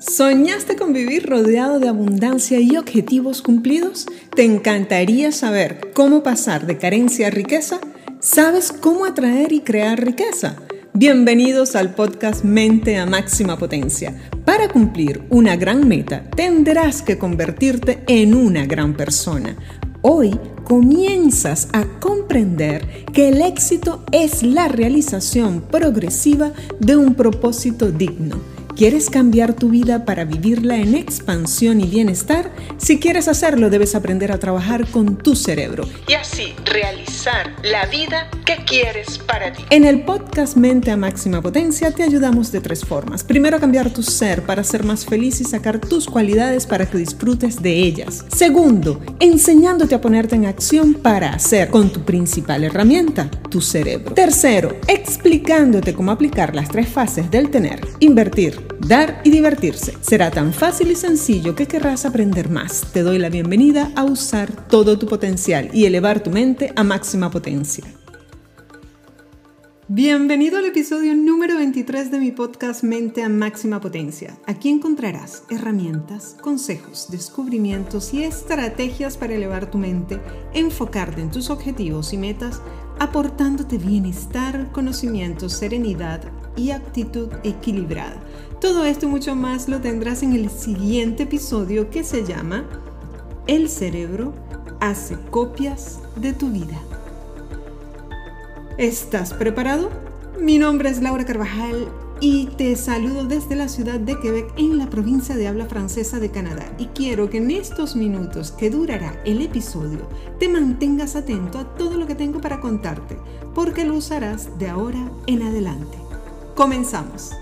¿Soñaste con vivir rodeado de abundancia y objetivos cumplidos? ¿Te encantaría saber cómo pasar de carencia a riqueza? ¿Sabes cómo atraer y crear riqueza? Bienvenidos al podcast Mente a Máxima Potencia. Para cumplir una gran meta, tendrás que convertirte en una gran persona. Hoy comienzas a comprender que el éxito es la realización progresiva de un propósito digno ¿Quieres cambiar tu vida para vivirla en expansión y bienestar? Si quieres hacerlo, debes aprender a trabajar con tu cerebro y así realizar la vida que quieres para ti. En el podcast Mente a Máxima Potencia te ayudamos de tres formas. Primero, cambiar tu ser para ser más feliz y sacar tus cualidades para que disfrutes de ellas. Segundo, enseñándote a ponerte en acción para hacer con tu principal herramienta, tu cerebro. Tercero, explicándote cómo aplicar las tres fases del tener, invertir, dar y divertirse. Será tan fácil y sencillo que querrás aprender más. Te doy la bienvenida a usar todo tu potencial y elevar tu mente a máxima potencia. Bienvenido al episodio número 23 de mi podcast Mente a Máxima Potencia. Aquí encontrarás herramientas, consejos, descubrimientos y estrategias para elevar tu mente, enfocarte en tus objetivos y metas, aportándote bienestar, conocimiento, serenidad y actitud equilibrada todo esto y mucho más lo tendrás en el siguiente episodio que se llama El cerebro hace copias de tu vida. ¿Estás preparado? Mi nombre es Laura Carvajal y te saludo desde la ciudad de Quebec en la provincia de habla francesa de Canadá y quiero que en estos minutos que durará el episodio te mantengas atento a todo lo que tengo para contarte porque lo usarás de ahora en adelante. Comenzamos.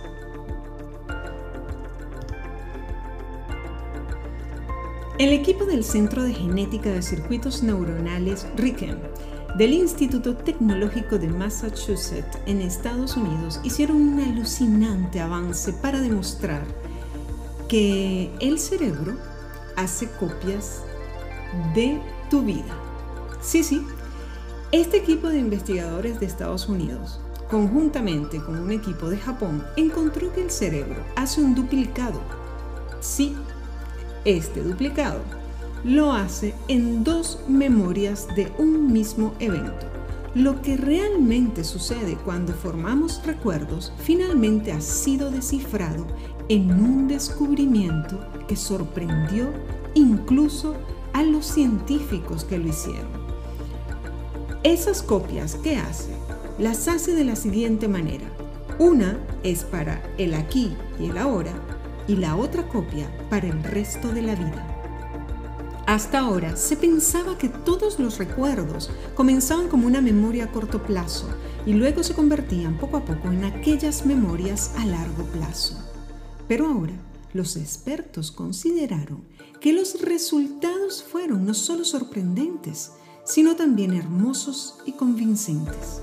El equipo del Centro de Genética de Circuitos Neuronales RIKEM del Instituto Tecnológico de Massachusetts en Estados Unidos hicieron un alucinante avance para demostrar que el cerebro hace copias de tu vida. Sí, sí, este equipo de investigadores de Estados Unidos, conjuntamente con un equipo de Japón, encontró que el cerebro hace un duplicado. Sí, este duplicado lo hace en dos memorias de un mismo evento. Lo que realmente sucede cuando formamos recuerdos finalmente ha sido descifrado en un descubrimiento que sorprendió incluso a los científicos que lo hicieron. Esas copias que hace, las hace de la siguiente manera. Una es para el aquí y el ahora y la otra copia para el resto de la vida. Hasta ahora se pensaba que todos los recuerdos comenzaban como una memoria a corto plazo y luego se convertían poco a poco en aquellas memorias a largo plazo. Pero ahora los expertos consideraron que los resultados fueron no solo sorprendentes, sino también hermosos y convincentes.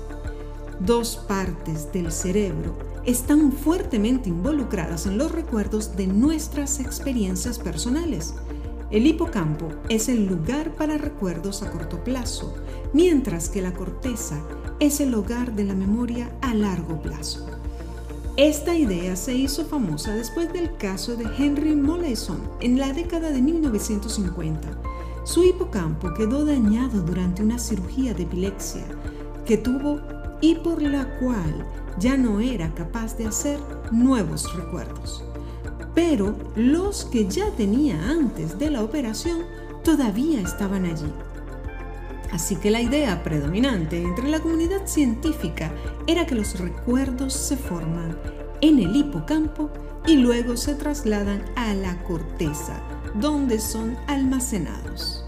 Dos partes del cerebro están fuertemente involucradas en los recuerdos de nuestras experiencias personales. El hipocampo es el lugar para recuerdos a corto plazo, mientras que la corteza es el hogar de la memoria a largo plazo. Esta idea se hizo famosa después del caso de Henry Molaison en la década de 1950. Su hipocampo quedó dañado durante una cirugía de epilepsia que tuvo y por la cual ya no era capaz de hacer nuevos recuerdos. Pero los que ya tenía antes de la operación todavía estaban allí. Así que la idea predominante entre la comunidad científica era que los recuerdos se forman en el hipocampo y luego se trasladan a la corteza, donde son almacenados.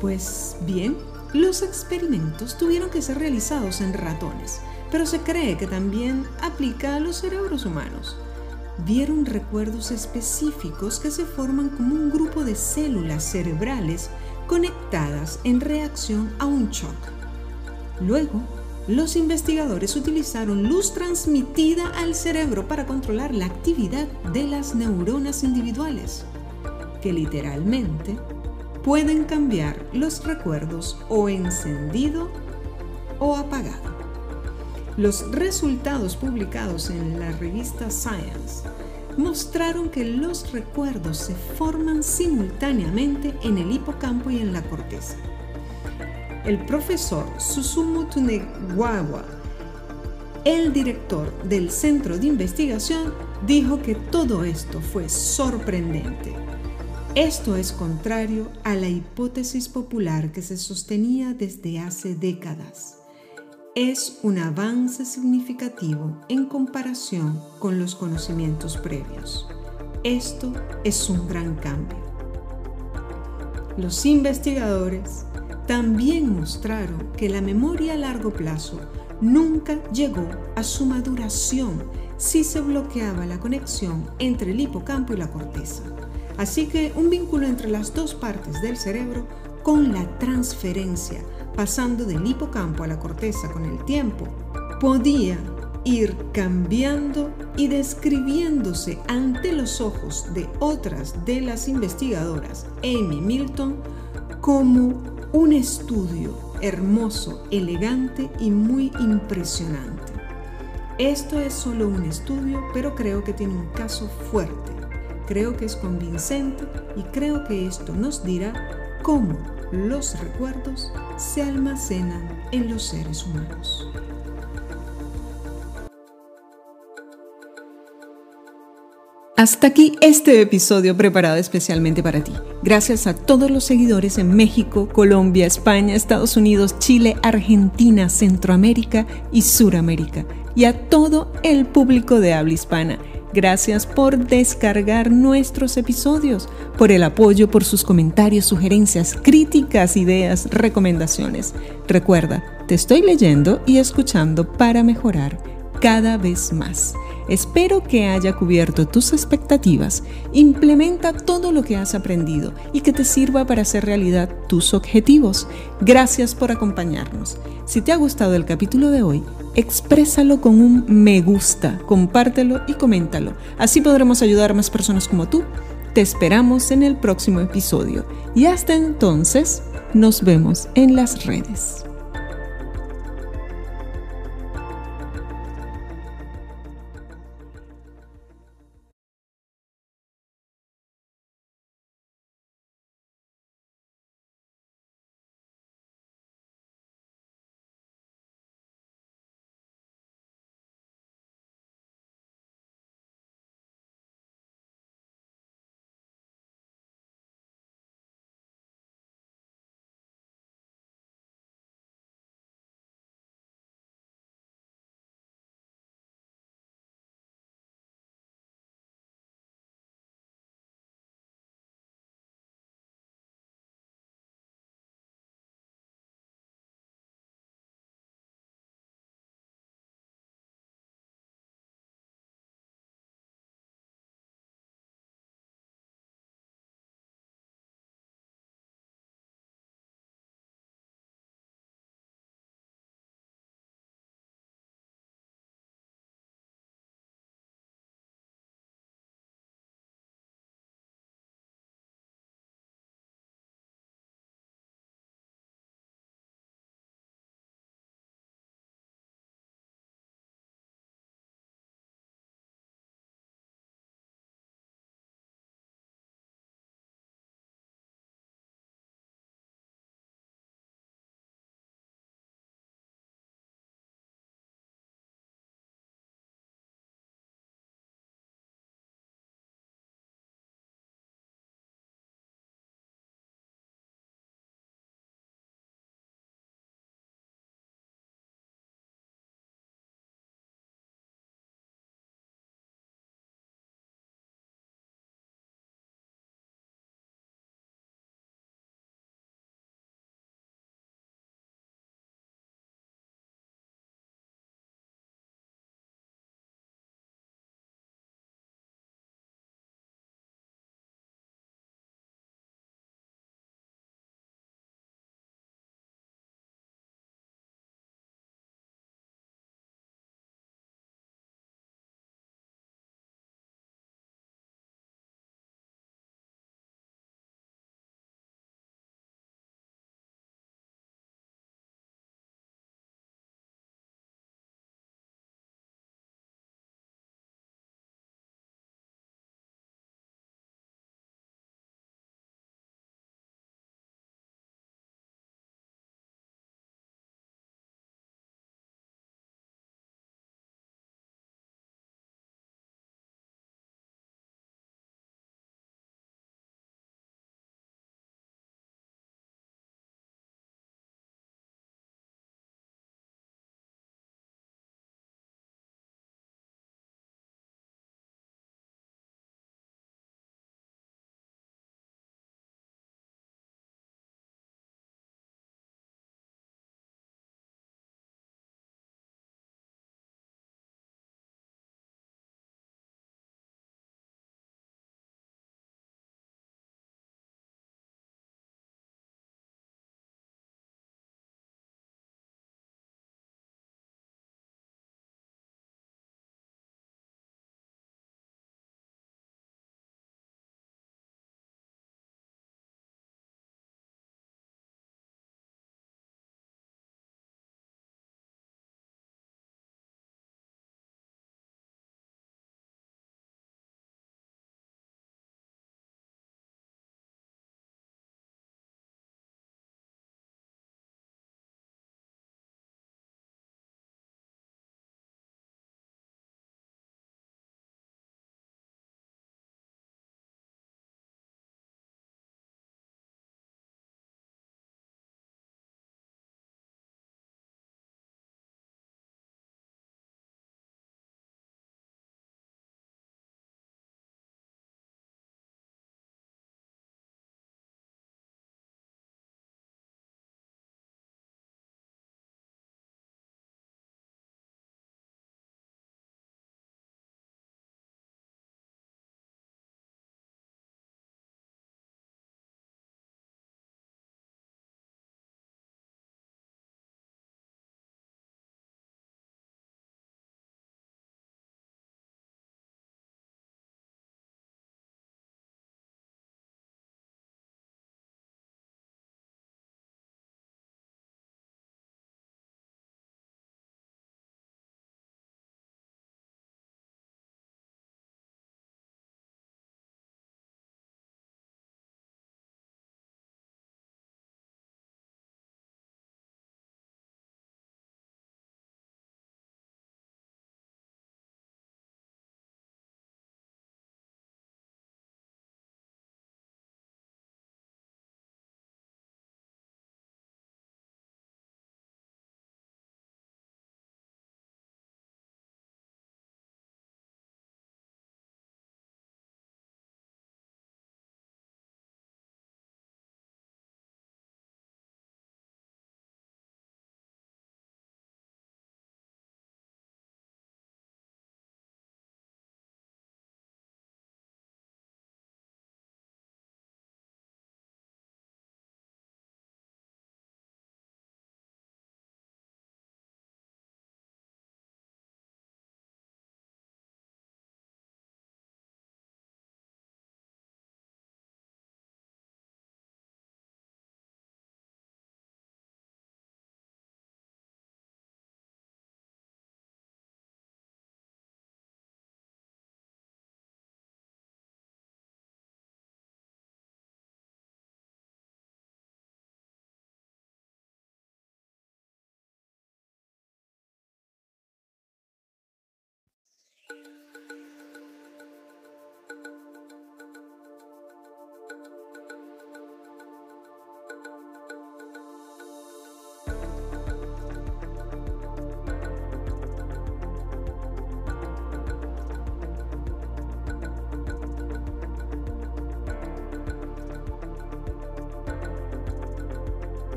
Pues bien, los experimentos tuvieron que ser realizados en ratones, pero se cree que también aplica a los cerebros humanos. Vieron recuerdos específicos que se forman como un grupo de células cerebrales conectadas en reacción a un shock. Luego, los investigadores utilizaron luz transmitida al cerebro para controlar la actividad de las neuronas individuales, que literalmente pueden cambiar los recuerdos o encendido o apagado. Los resultados publicados en la revista Science mostraron que los recuerdos se forman simultáneamente en el hipocampo y en la corteza. El profesor Susumu Tunegawa, el director del centro de investigación, dijo que todo esto fue sorprendente. Esto es contrario a la hipótesis popular que se sostenía desde hace décadas es un avance significativo en comparación con los conocimientos previos. Esto es un gran cambio. Los investigadores también mostraron que la memoria a largo plazo nunca llegó a su maduración si se bloqueaba la conexión entre el hipocampo y la corteza. Así que un vínculo entre las dos partes del cerebro con la transferencia pasando del hipocampo a la corteza con el tiempo, podía ir cambiando y describiéndose ante los ojos de otras de las investigadoras, Amy Milton, como un estudio hermoso, elegante y muy impresionante. Esto es solo un estudio, pero creo que tiene un caso fuerte. Creo que es convincente y creo que esto nos dirá cómo los recuerdos se almacenan en los seres humanos. Hasta aquí este episodio preparado especialmente para ti. Gracias a todos los seguidores en México, Colombia, España, Estados Unidos, Chile, Argentina, Centroamérica y Suramérica. Y a todo el público de habla hispana Gracias por descargar nuestros episodios, por el apoyo, por sus comentarios, sugerencias, críticas, ideas, recomendaciones. Recuerda, te estoy leyendo y escuchando para mejorar cada vez más. Espero que haya cubierto tus expectativas, implementa todo lo que has aprendido y que te sirva para hacer realidad tus objetivos. Gracias por acompañarnos. Si te ha gustado el capítulo de hoy, exprésalo con un me gusta, compártelo y coméntalo. Así podremos ayudar a más personas como tú. Te esperamos en el próximo episodio y hasta entonces nos vemos en las redes.